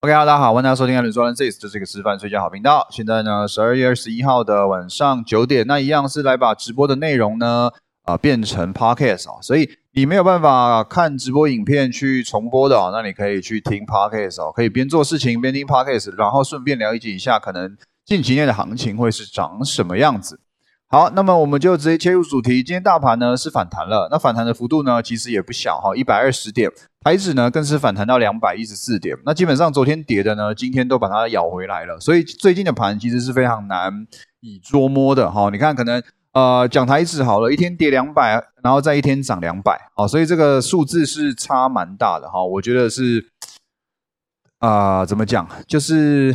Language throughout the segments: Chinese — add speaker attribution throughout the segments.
Speaker 1: OK，大家好，欢迎大家收听《艾伦说 This》，这是一个吃饭睡觉好频道。现在呢，十二月二十一号的晚上九点，那一样是来把直播的内容呢，啊，变成 Podcast 啊，所以你没有办法看直播影片去重播的啊，那你可以去听 Podcast 哦，可以边做事情边听 Podcast，然后顺便了解一下可能近期内的行情会是长什么样子。好，那么我们就直接切入主题。今天大盘呢是反弹了，那反弹的幅度呢其实也不小哈，一百二十点。台指呢更是反弹到两百一十四点。那基本上昨天跌的呢，今天都把它咬回来了。所以最近的盘其实是非常难以捉摸的哈。你看，可能呃讲台指好了，一天跌两百，然后再一天涨两百，好，所以这个数字是差蛮大的哈。我觉得是啊，怎么讲，就是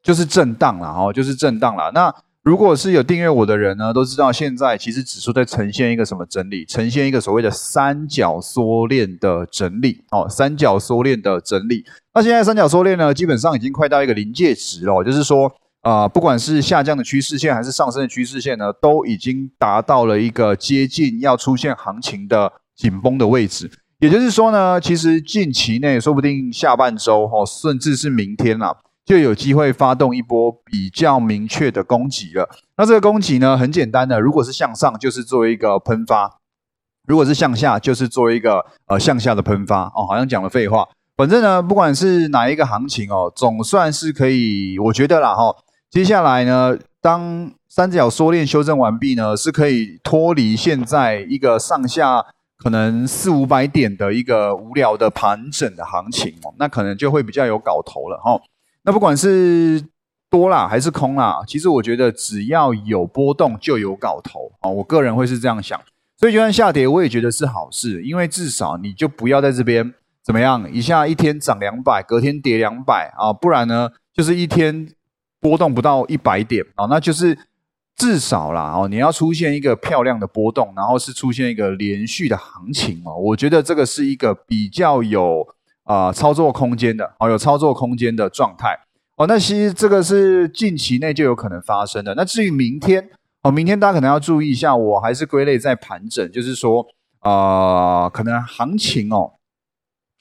Speaker 1: 就是震荡了哈，就是震荡了。那如果是有订阅我的人呢，都知道现在其实指数在呈现一个什么整理？呈现一个所谓的三角缩链的整理。哦，三角缩链的整理。那现在三角缩链呢，基本上已经快到一个临界值了，就是说，啊，不管是下降的趋势线还是上升的趋势线呢，都已经达到了一个接近要出现行情的紧绷的位置。也就是说呢，其实近期内说不定下半周，哦，甚至是明天啦。就有机会发动一波比较明确的攻击了。那这个攻击呢，很简单的，如果是向上，就是做一个喷发；如果是向下，就是做一个呃向下的喷发。哦，好像讲了废话。反正呢，不管是哪一个行情哦，总算是可以，我觉得啦哈。接下来呢，当三角缩链修正完毕呢，是可以脱离现在一个上下可能四五百点的一个无聊的盘整的行情哦，那可能就会比较有搞头了哈。那不管是多啦还是空啦，其实我觉得只要有波动就有搞头啊，我个人会是这样想。所以就算下跌，我也觉得是好事，因为至少你就不要在这边怎么样，一下一天涨两百，隔天跌两百啊，不然呢就是一天波动不到一百点啊，那就是至少啦哦，你要出现一个漂亮的波动，然后是出现一个连续的行情哦，我觉得这个是一个比较有。啊，操作空间的哦，有操作空间的状态哦。那其实这个是近期内就有可能发生的。那至于明天哦，明天大家可能要注意一下，我还是归类在盘整，就是说啊，可能行情哦，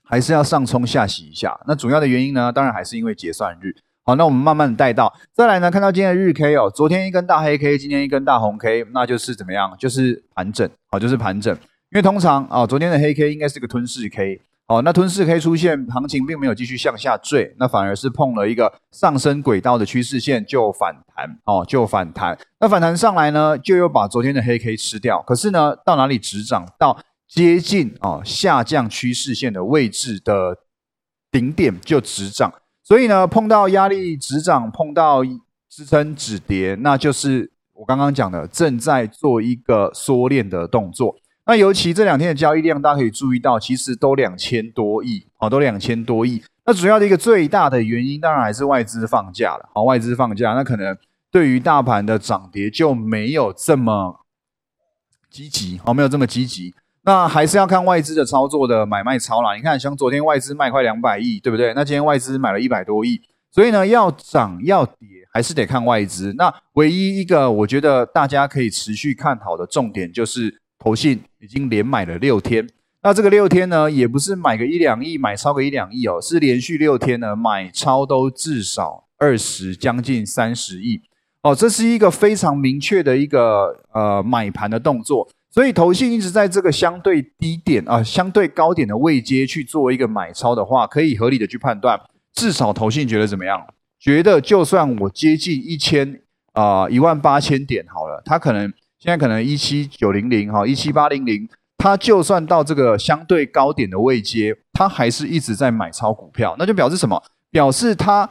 Speaker 1: 还是要上冲下洗一下。那主要的原因呢，当然还是因为结算日。好，那我们慢慢的带到，再来呢，看到今天的日 K 哦，昨天一根大黑 K，今天一根大红 K，那就是怎么样？就是盘整，好，就是盘整。因为通常啊，昨天的黑 K 应该是个吞噬 K。哦，那吞噬 K 出现，行情并没有继续向下坠，那反而是碰了一个上升轨道的趋势线就反弹，哦，就反弹。那反弹上来呢，就又把昨天的黑 K 吃掉。可是呢，到哪里止涨？到接近啊下降趋势线的位置的顶点就止涨。所以呢，碰到压力止涨，碰到支撑止跌，那就是我刚刚讲的正在做一个缩链的动作。那尤其这两天的交易量，大家可以注意到，其实都两千多亿，哦，都两千多亿。那主要的一个最大的原因，当然还是外资放假了，好，外资放假，那可能对于大盘的涨跌就没有这么积极，哦，没有这么积极。那还是要看外资的操作的买卖超啦。你看，像昨天外资卖快两百亿，对不对？那今天外资买了一百多亿，所以呢，要涨要跌，还是得看外资。那唯一一个我觉得大家可以持续看好的重点就是。投信已经连买了六天，那这个六天呢，也不是买个一两亿，买超个一两亿哦，是连续六天呢买超都至少二十，将近三十亿哦，这是一个非常明确的一个呃买盘的动作，所以投信一直在这个相对低点啊，相对高点的位阶去做一个买超的话，可以合理的去判断，至少投信觉得怎么样？觉得就算我接近一千啊一万八千点好了，它可能。现在可能一七九零零哈，一七八零零，它就算到这个相对高点的位阶，它还是一直在买超股票，那就表示什么？表示它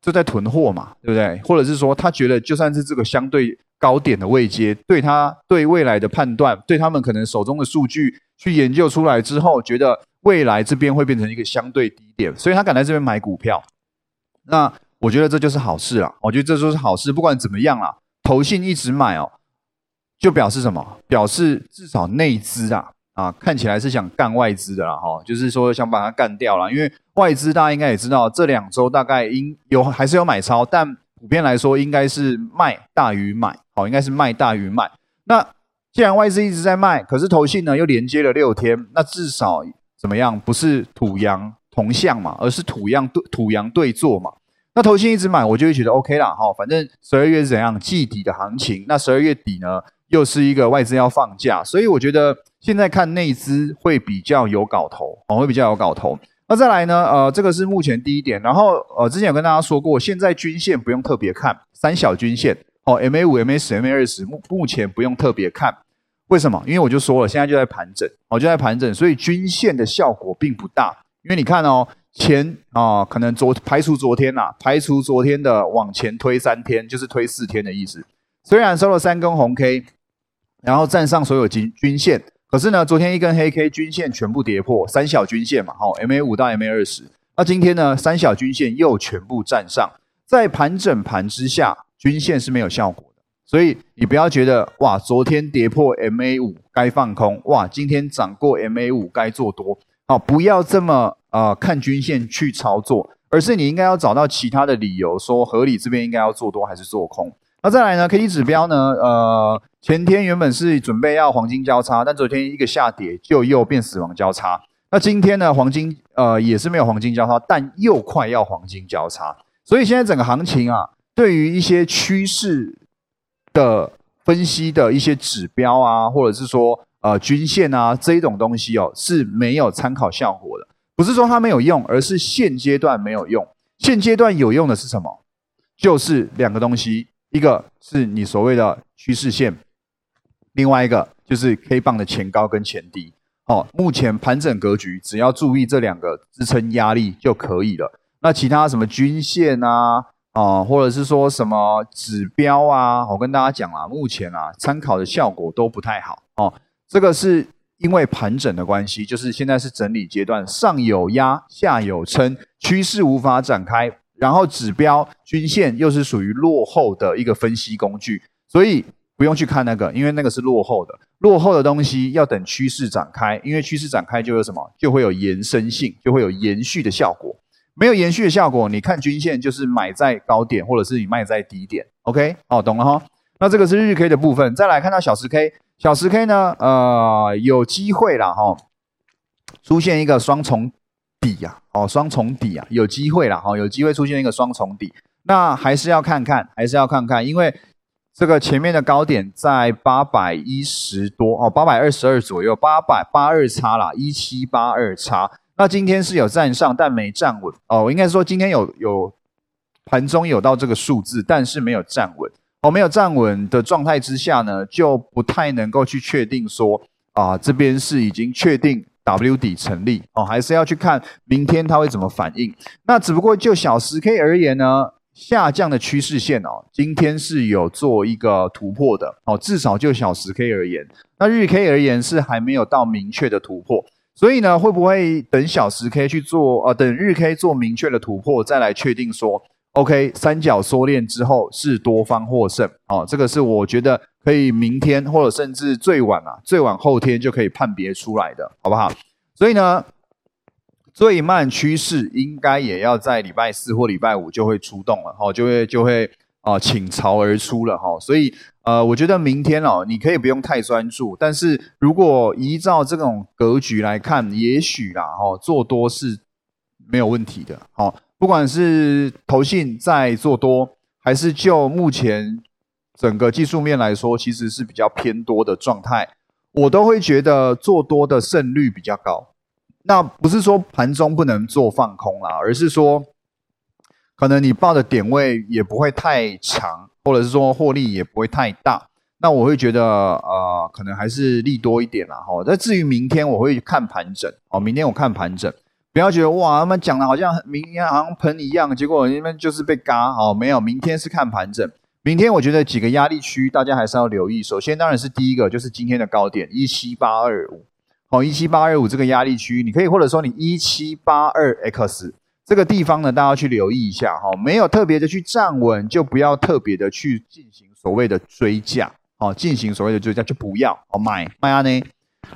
Speaker 1: 就在囤货嘛，对不对？或者是说，他觉得就算是这个相对高点的位阶，对他对未来的判断，对他们可能手中的数据去研究出来之后，觉得未来这边会变成一个相对低点，所以他敢在这边买股票。那我觉得这就是好事啊！我觉得这就是好事，不管怎么样啦，投信一直买哦。就表示什么？表示至少内资啊啊，看起来是想干外资的啦哈，就是说想把它干掉了。因为外资大家应该也知道，这两周大概应有还是有买超，但普遍来说应该是卖大于买，好，应该是卖大于卖。那既然外资一直在卖，可是投信呢又连接了六天，那至少怎么样？不是土洋同向嘛，而是土样对土洋对坐嘛。那投信一直买，我就会觉得 OK 啦，哈，反正十二月是怎样季底的行情，那十二月底呢又是一个外资要放假，所以我觉得现在看内资会比较有搞头，哦，会比较有搞头。那再来呢，呃，这个是目前第一点，然后呃，之前有跟大家说过，现在均线不用特别看，三小均线，哦，MA 五、MA 十、MA 二十，目目前不用特别看，为什么？因为我就说了，现在就在盘整，哦，就在盘整，所以均线的效果并不大，因为你看哦。前啊，可能昨排除昨天呐，排除昨天的往前推三天，就是推四天的意思。虽然收了三根红 K，然后站上所有均均线，可是呢，昨天一根黑 K 均线全部跌破三小均线嘛，好，MA 五到 MA 二十。那今天呢，三小均线又全部站上，在盘整盘之下，均线是没有效果的。所以你不要觉得哇，昨天跌破 MA 五该放空，哇，今天涨过 MA 五该做多，好，不要这么。啊，看均线去操作，而是你应该要找到其他的理由，说合理这边应该要做多还是做空。那再来呢？K D 指标呢？呃，前天原本是准备要黄金交叉，但昨天一个下跌就又变死亡交叉。那今天呢？黄金呃也是没有黄金交叉，但又快要黄金交叉。所以现在整个行情啊，对于一些趋势的分析的一些指标啊，或者是说呃均线啊这一种东西哦，是没有参考效果的。不是说它没有用，而是现阶段没有用。现阶段有用的是什么？就是两个东西，一个是你所谓的趋势线，另外一个就是 K 棒的前高跟前低。哦，目前盘整格局，只要注意这两个支撑压力就可以了。那其他什么均线啊，啊，或者是说什么指标啊，我跟大家讲啊，目前啊，参考的效果都不太好。哦，这个是。因为盘整的关系，就是现在是整理阶段，上有压，下有撑，趋势无法展开，然后指标均线又是属于落后的一个分析工具，所以不用去看那个，因为那个是落后的，落后的东西要等趋势展开，因为趋势展开就有什么，就会有延伸性，就会有延续的效果。没有延续的效果，你看均线就是买在高点，或者是你卖在低点。OK，哦，懂了哈。那这个是日 K 的部分，再来看到小时 K。小十 K 呢？呃，有机会了哈，出现一个双重底呀，哦，双重底啊，有机会啦哈，有机会出现一个双重底。那还是要看看，还是要看看，因为这个前面的高点在八百一十多哦，八百二十二左右，八百八二差啦，一七八二差。那今天是有站上，但没站稳哦。应该说今天有有盘中有到这个数字，但是没有站稳。哦，没有站稳的状态之下呢，就不太能够去确定说啊，这边是已经确定 W 底成立哦，还是要去看明天它会怎么反应。那只不过就小十 K 而言呢，下降的趋势线哦，今天是有做一个突破的哦，至少就小十 K 而言，那日 K 而言是还没有到明确的突破，所以呢，会不会等小十 K 去做啊？等日 K 做明确的突破，再来确定说？OK，三角缩链之后是多方获胜哦，这个是我觉得可以明天或者甚至最晚啊，最晚后天就可以判别出来的，好不好？所以呢，最慢趋势应该也要在礼拜四或礼拜五就会出动了，哈，就会就会啊倾巢而出了，哈。所以呃，我觉得明天哦，你可以不用太专注，但是如果依照这种格局来看，也许啦，哈，做多是没有问题的，好。不管是投信在做多，还是就目前整个技术面来说，其实是比较偏多的状态，我都会觉得做多的胜率比较高。那不是说盘中不能做放空啦，而是说可能你报的点位也不会太长，或者是说获利也不会太大。那我会觉得呃，可能还是利多一点啦。哈，那至于明天我会看盘整，哦，明天我看盘整。不要觉得哇，他们讲的好像明天好像喷一样，结果你们就是被嘎哦。没有，明天是看盘整。明天我觉得几个压力区，大家还是要留意。首先当然是第一个，就是今天的高点一七八二五，好，一七八二五这个压力区，你可以或者说你一七八二 X 这个地方呢，大家去留意一下哈。没有特别的去站稳，就不要特别的去进行所谓的追价，哦，进行所谓的追价就不要哦买卖啊呢。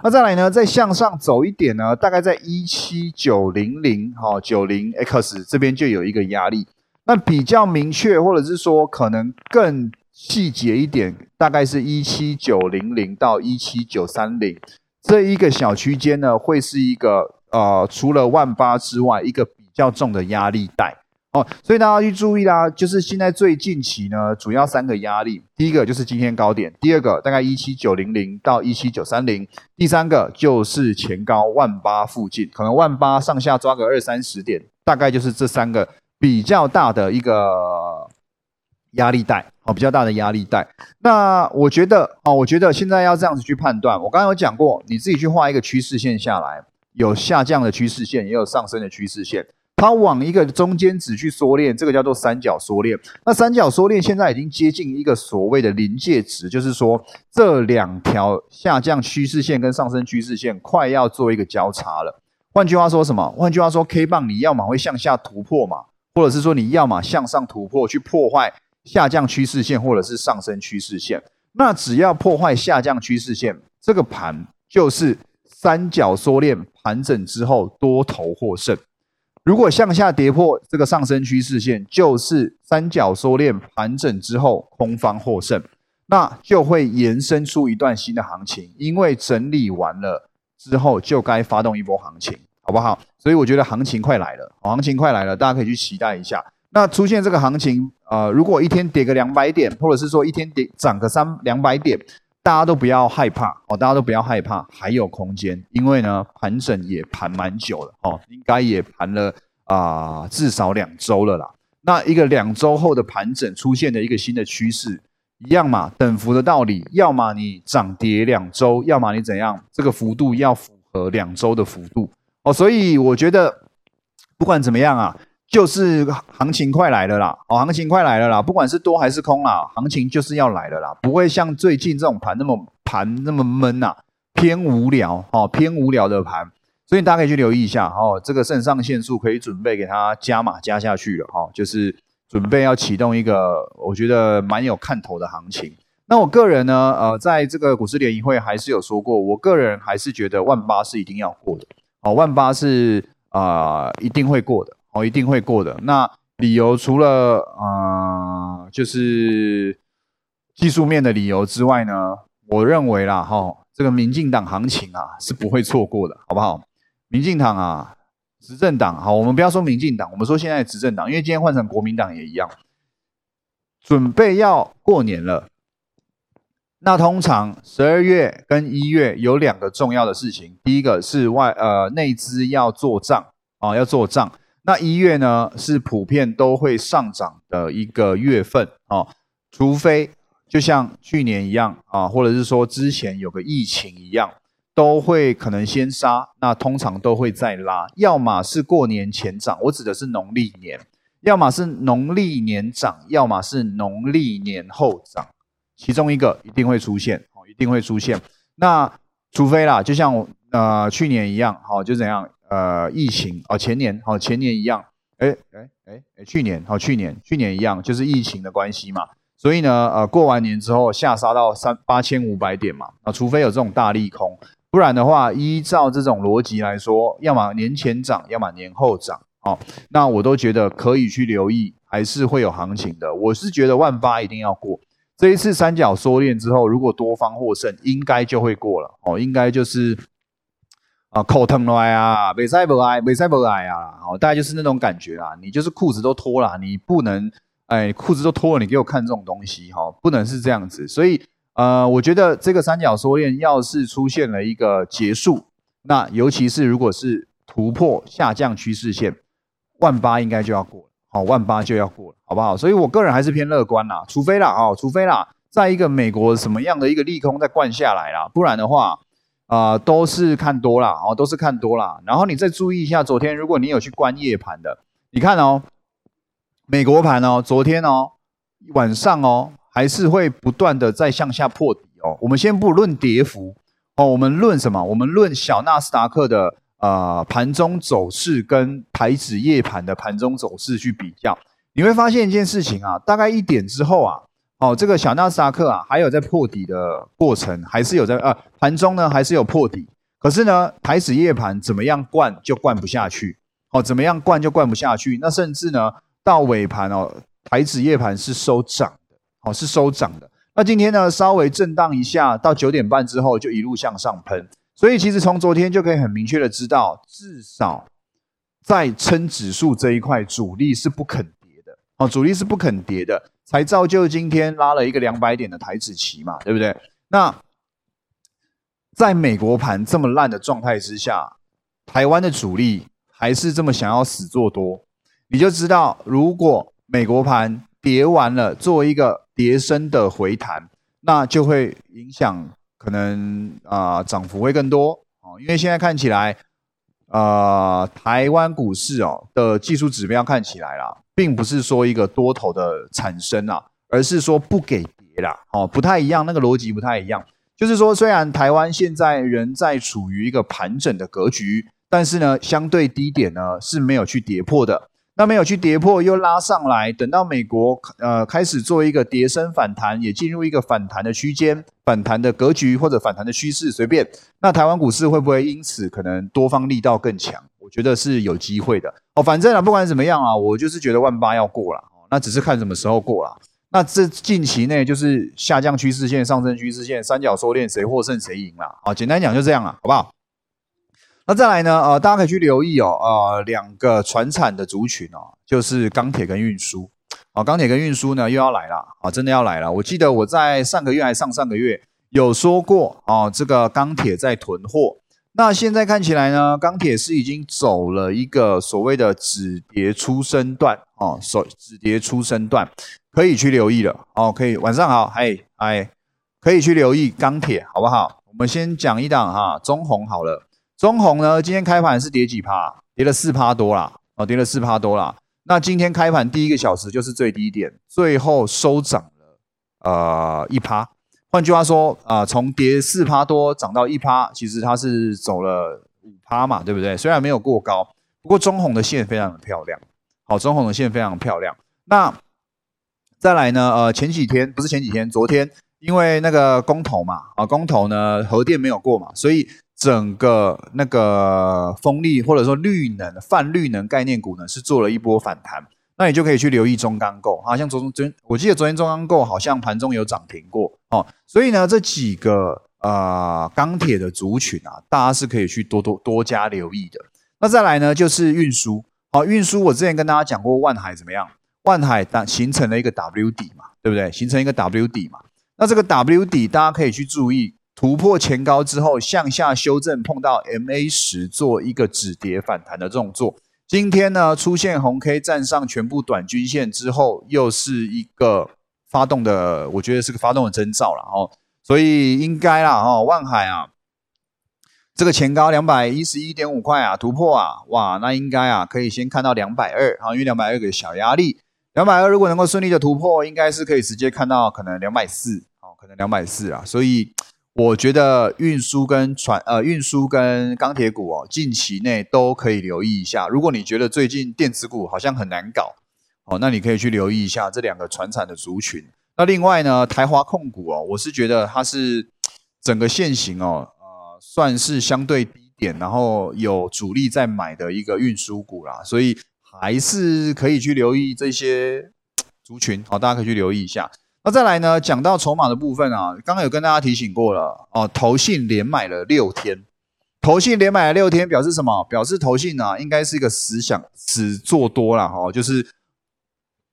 Speaker 1: 那再来呢？再向上走一点呢？大概在一七九零零哈九零 X 这边就有一个压力。那比较明确，或者是说可能更细节一点，大概是一七九零零到一七九三零这一个小区间呢，会是一个呃除了万八之外一个比较重的压力带哦，所以大家去注意啦，就是现在最近期呢，主要三个压力，第一个就是今天高点，第二个大概一七九零零到一七九三零，第三个就是前高万八附近，可能万八上下抓个二三十点，大概就是这三个比较大的一个压力带。哦，比较大的压力带。那我觉得，哦，我觉得现在要这样子去判断。我刚刚有讲过，你自己去画一个趋势线下来，有下降的趋势线，也有上升的趋势线。它往一个中间值去缩链，这个叫做三角缩链。那三角缩链现在已经接近一个所谓的临界值，就是说这两条下降趋势线跟上升趋势线快要做一个交叉了。换句话说什么？换句话说，K 棒你要么会向下突破嘛，或者是说你要么向上突破去破坏。下降趋势线或者是上升趋势线，那只要破坏下降趋势线，这个盘就是三角缩链盘整之后多头获胜。如果向下跌破这个上升趋势线，就是三角收敛盘整之后空方获胜，那就会延伸出一段新的行情。因为整理完了之后，就该发动一波行情，好不好？所以我觉得行情快来了，行情快来了，大家可以去期待一下。那出现这个行情，呃，如果一天跌个两百点，或者是说一天跌涨个三两百点，大家都不要害怕哦，大家都不要害怕，还有空间，因为呢，盘整也盘蛮久了哦，应该也盘了啊，至少两周了啦。那一个两周后的盘整出现的一个新的趋势，一样嘛，等幅的道理，要么你涨跌两周，要么你怎样，这个幅度要符合两周的幅度哦，所以我觉得不管怎么样啊。就是行情快来了啦，哦，行情快来了啦，不管是多还是空啦，行情就是要来了啦，不会像最近这种盘那么盘那么闷呐，偏无聊哦，偏无聊的盘，所以大家可以去留意一下哦，这个肾上腺素可以准备给它加码加下去了哈，就是准备要启动一个我觉得蛮有看头的行情。那我个人呢，呃，在这个股市联谊会还是有说过，我个人还是觉得万八是一定要过的，哦，万八是啊一定会过的。哦，一定会过的。那理由除了啊，就是技术面的理由之外呢，我认为啦，哈，这个民进党行情啊是不会错过的，好不好？民进党啊，执政党，好，我们不要说民进党，我们说现在执政党，因为今天换成国民党也一样，准备要过年了。那通常十二月跟一月有两个重要的事情，第一个是外呃内资要做账啊，要做账。那一月呢是普遍都会上涨的一个月份哦，除非就像去年一样啊，或者是说之前有个疫情一样，都会可能先杀，那通常都会再拉，要么是过年前涨，我指的是农历年，要么是农历年涨，要么是农历年后涨，其中一个一定会出现哦，一定会出现。那除非啦，就像呃去年一样，好就怎样。呃，疫情哦，前年哦，前年一样，哎哎哎哎，去年哦，去年去年一样，就是疫情的关系嘛，所以呢，呃，过完年之后下杀到三八千五百点嘛，啊，除非有这种大利空，不然的话，依照这种逻辑来说，要么年前涨，要么年后涨，哦，那我都觉得可以去留意，还是会有行情的。我是觉得万八一定要过，这一次三角缩链之后，如果多方获胜，应该就会过了，哦，应该就是。啊，口疼来啊，没塞不来，没塞不来啊，哦，大概就是那种感觉啊，你就是裤子都脱了，你不能，哎，裤子都脱了，你给我看这种东西哈，不能是这样子。所以，呃，我觉得这个三角缩链要是出现了一个结束，那尤其是如果是突破下降趋势线，万八应该就要过了，好，万八就要过了，好不好？所以我个人还是偏乐观啦，除非啦，哦，除非啦，在一个美国什么样的一个利空再灌下来啦，不然的话。啊，都是看多了哦，都是看多了。然后你再注意一下，昨天如果你有去观夜盘的，你看哦，美国盘哦，昨天哦晚上哦，还是会不断的在向下破底哦。我们先不论跌幅哦，我们论什么？我们论小纳斯达克的呃盘中走势跟台指夜盘的盘中走势去比较，你会发现一件事情啊，大概一点之后啊。哦，这个小纳斯达克啊，还有在破底的过程，还是有在呃盘中呢，还是有破底。可是呢，台指夜盘怎么样灌就灌不下去，哦，怎么样灌就灌不下去。那甚至呢，到尾盘哦，台指夜盘是收涨的，哦，是收涨的。那今天呢，稍微震荡一下，到九点半之后就一路向上喷。所以其实从昨天就可以很明确的知道，至少在称指数这一块，主力是不肯哦，主力是不肯跌的，才造就今天拉了一个两百点的台子旗嘛，对不对？那在美国盘这么烂的状态之下，台湾的主力还是这么想要死做多，你就知道，如果美国盘跌完了，做一个跌升的回弹，那就会影响可能啊涨幅会更多哦，因为现在看起来，呃，台湾股市哦的技术指标看起来啦，并不是说一个多头的产生啊，而是说不给跌啦，哦，不太一样，那个逻辑不太一样。就是说，虽然台湾现在仍在处于一个盘整的格局，但是呢，相对低点呢是没有去跌破的。那没有去跌破，又拉上来，等到美国呃开始做一个跌升反弹，也进入一个反弹的区间、反弹的格局或者反弹的趋势，随便。那台湾股市会不会因此可能多方力道更强？我觉得是有机会的哦。反正啊，不管怎么样啊，我就是觉得万八要过了，那只是看什么时候过了。那这近期内就是下降趋势线、上升趋势线三角收敛，谁获胜谁赢了啊？简单讲就这样了，好不好？那再来呢？呃，大家可以去留意哦，呃，两个船产的族群哦，就是钢铁跟运输。啊，钢铁跟运输呢又要来了啊，真的要来了。我记得我在上个月还上上个月有说过啊，这个钢铁在囤货。那现在看起来呢，钢铁是已经走了一个所谓的止跌出生段哦，手止跌出生段。可以去留意了哦，可以晚上好，嗨嗨，可以去留意钢铁，好不好？我们先讲一档哈，中红好了，中红呢今天开盘是跌几趴？跌了四趴多啦，哦，跌了四趴多啦。那今天开盘第一个小时就是最低点，最后收涨了呃一趴。换句话说啊，从跌四趴多涨到一趴，其实它是走了五趴嘛，对不对？虽然没有过高，不过中红的线非常的漂亮，好，中红的线非常漂亮。那再来呢？呃，前几天不是前几天，昨天因为那个公投嘛，啊，公投呢核电没有过嘛，所以整个那个风力或者说绿能泛绿能概念股呢是做了一波反弹，那你就可以去留意中钢构啊，像昨昨我记得昨天中钢构好像盘中有涨停过哦，所以呢这几个呃钢铁的族群啊，大家是可以去多多多加留意的。那再来呢就是运输，好，运输我之前跟大家讲过万海怎么样？万海打形成了一个 W 底嘛，对不对？形成一个 W 底嘛。那这个 W 底大家可以去注意，突破前高之后向下修正，碰到 MA 十做一个止跌反弹的动作。今天呢出现红 K 站上全部短均线之后，又是一个发动的，我觉得是个发动的征兆了哦。所以应该啦哦，万海啊，这个前高两百一十一点五块啊，突破啊，哇，那应该啊可以先看到两百二啊，因为两百二个小压力。两百二如果能够顺利的突破，应该是可以直接看到可能两百四，哦，可能两百四啊。所以我觉得运输跟船呃运输跟钢铁股哦，近期内都可以留意一下。如果你觉得最近电子股好像很难搞，哦，那你可以去留意一下这两个船产的族群。那另外呢，台华控股哦，我是觉得它是整个现行哦，呃，算是相对低点，然后有主力在买的一个运输股啦，所以。还是可以去留意这些族群，好，大家可以去留意一下。那再来呢，讲到筹码的部分啊，刚刚有跟大家提醒过了哦，投信连买了六天，投信连买了六天，表示什么？表示投信啊，应该是一个思想只做多了哈，就是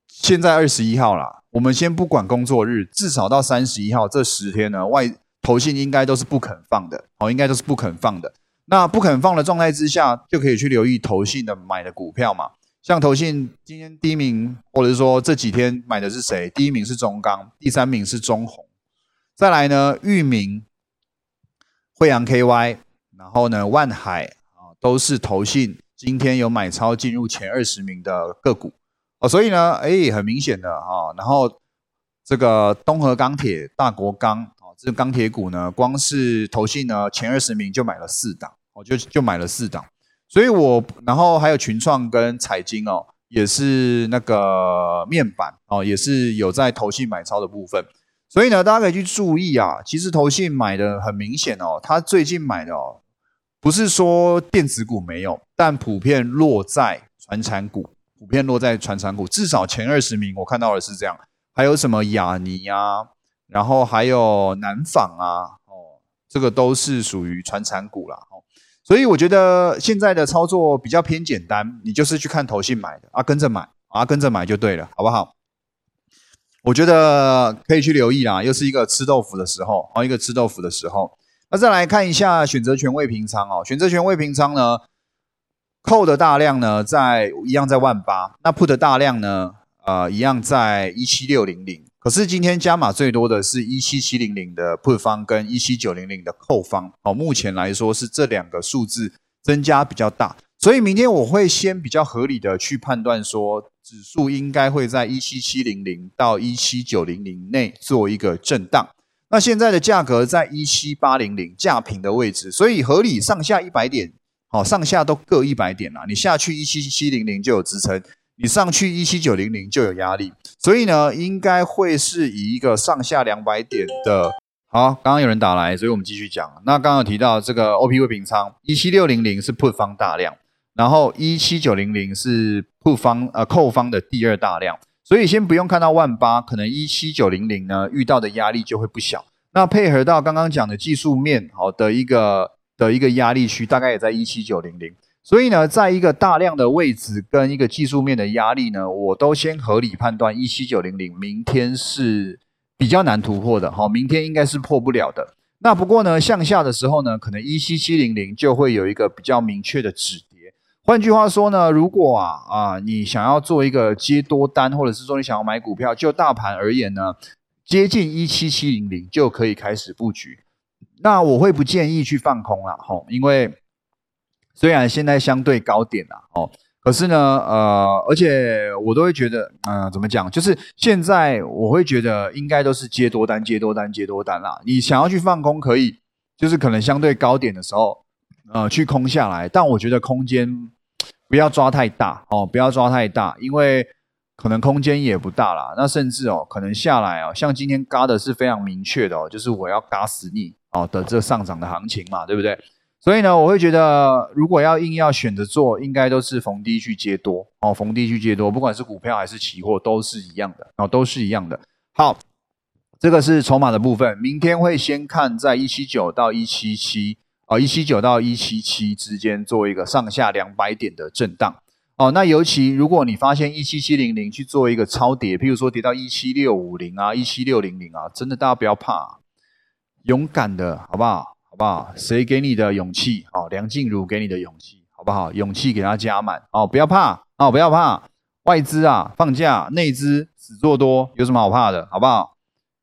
Speaker 1: 现在二十一号了，我们先不管工作日，至少到三十一号这十天呢，外投信应该都是不肯放的，哦，应该都是不肯放的。那不肯放的状态之下，就可以去留意投信的买的股票嘛。像投信今天第一名，或者是说这几天买的是谁？第一名是中钢，第三名是中红，再来呢，裕民、惠阳 KY，然后呢，万海啊，都是投信今天有买超进入前二十名的个股哦。所以呢，哎，很明显的哈，然后这个东河钢铁、大国钢啊，这个钢铁股呢，光是投信呢前二十名就买了四档，哦，就就买了四档。所以，我然后还有群创跟彩金哦，也是那个面板哦，也是有在投信买超的部分。所以呢，大家可以去注意啊。其实投信买的很明显哦，他最近买的哦，不是说电子股没有，但普遍落在传产股，普遍落在传产股。至少前二十名我看到的是这样。还有什么雅尼啊，然后还有南纺啊，哦，这个都是属于传产股啦。哦。所以我觉得现在的操作比较偏简单，你就是去看投信买的啊，跟着买啊，跟着买就对了，好不好？我觉得可以去留意啦，又是一个吃豆腐的时候，哦，一个吃豆腐的时候。那再来看一下选择权未平仓哦，选择权未平仓呢，扣的大量呢在一样在万八，那 put 的大量呢，呃，一样在一七六零零。可是今天加码最多的是一七七零零的 put 方跟一七九零零的扣方，哦，目前来说是这两个数字增加比较大，所以明天我会先比较合理的去判断说，指数应该会在一七七零零到一七九零零内做一个震荡。那现在的价格在一七八零零价平的位置，所以合理上下一百点，好，上下都各一百点啦，你下去一七七零零就有支撑。你上去一七九零零就有压力，所以呢，应该会是以一个上下两百点的。好，刚刚有人打来，所以我们继续讲。那刚刚有提到这个 OP 未平仓，一七六零零是 put 方大量，然后一七九零零是 put 方呃扣方的第二大量，所以先不用看到万八，可能一七九零零呢遇到的压力就会不小。那配合到刚刚讲的技术面好的一个的一个压力区，大概也在一七九零零。所以呢，在一个大量的位置跟一个技术面的压力呢，我都先合理判断一七九零零明天是比较难突破的，好，明天应该是破不了的。那不过呢，向下的时候呢，可能一七七零零就会有一个比较明确的止跌。换句话说呢，如果啊啊你想要做一个接多单，或者是说你想要买股票，就大盘而言呢，接近一七七零零就可以开始布局。那我会不建议去放空了，吼，因为。虽然现在相对高点啦，哦，可是呢，呃，而且我都会觉得，嗯，怎么讲？就是现在我会觉得应该都是接多单、接多单、接多单啦。你想要去放空可以，就是可能相对高点的时候，呃，去空下来。但我觉得空间不要抓太大哦，不要抓太大，因为可能空间也不大啦。那甚至哦，可能下来哦，像今天嘎的是非常明确的哦，就是我要嘎死你哦的这上涨的行情嘛，对不对？所以呢，我会觉得，如果要硬要选择做，应该都是逢低去接多哦，逢低去接多，不管是股票还是期货，都是一样的哦，都是一样的。好，这个是筹码的部分，明天会先看在一七九到一七七啊，一七九到一七七之间做一个上下两百点的震荡哦。那尤其如果你发现一七七零零去做一个超跌，譬如说跌到一七六五零啊，一七六零零啊，真的大家不要怕，勇敢的好不好？好不好？谁给你的勇气？哦，梁静茹给你的勇气，好不好？勇气给他加满哦，不要怕哦，不要怕。外资啊，放假，内资死做多，有什么好怕的？好不好？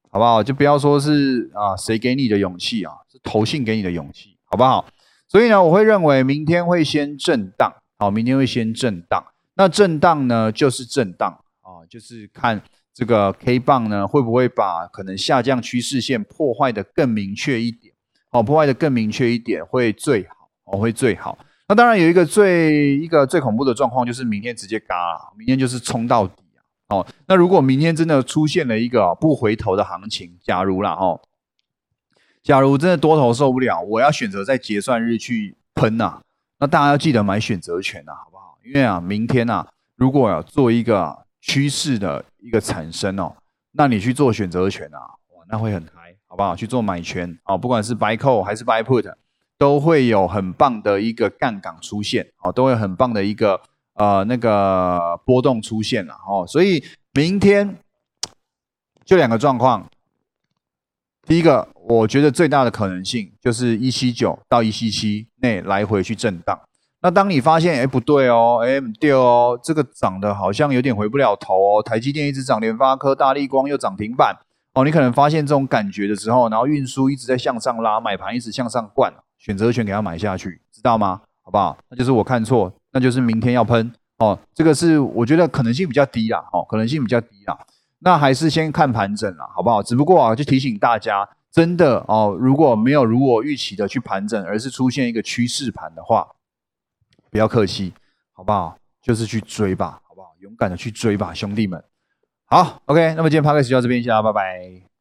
Speaker 1: 好不好？就不要说是啊，谁给你的勇气啊？是投信给你的勇气，好不好？所以呢，我会认为明天会先震荡，好，明天会先震荡。那震荡呢，就是震荡啊，就是看这个 K 棒呢，会不会把可能下降趋势线破坏的更明确一点。哦，破坏的更明确一点会最好，哦会最好。那当然有一个最一个最恐怖的状况，就是明天直接嘎，明天就是冲到底啊。哦，那如果明天真的出现了一个不回头的行情，假如啦，哦，假如真的多头受不了，我要选择在结算日去喷呐，那大家要记得买选择权呐，好不好？因为啊，明天啊，如果要做一个趋势的一个产生哦，那你去做选择权啊，哇，那会很。好不好？去做买权啊，不管是 buy call 还是 buy put，都会有很棒的一个杠杆出现，哦，都会很棒的一个呃那个波动出现了，哦，所以明天就两个状况，第一个，我觉得最大的可能性就是一七九到一七七内来回去震荡。那当你发现，哎，不对哦，哎，对哦，这个涨的好像有点回不了头哦，台积电一直涨，联发科、大力光又涨停板。哦，你可能发现这种感觉的时候，然后运输一直在向上拉，买盘一直向上灌，选择权给它买下去，知道吗？好不好？那就是我看错，那就是明天要喷哦。这个是我觉得可能性比较低啦，哦，可能性比较低啦。那还是先看盘整啦，好不好？只不过啊，就提醒大家，真的哦，如果没有如我预期的去盘整，而是出现一个趋势盘的话，不要客气，好不好？就是去追吧，好不好？勇敢的去追吧，兄弟们。好，OK，那么今天 p 开始就到这边，谢谢大家，拜拜。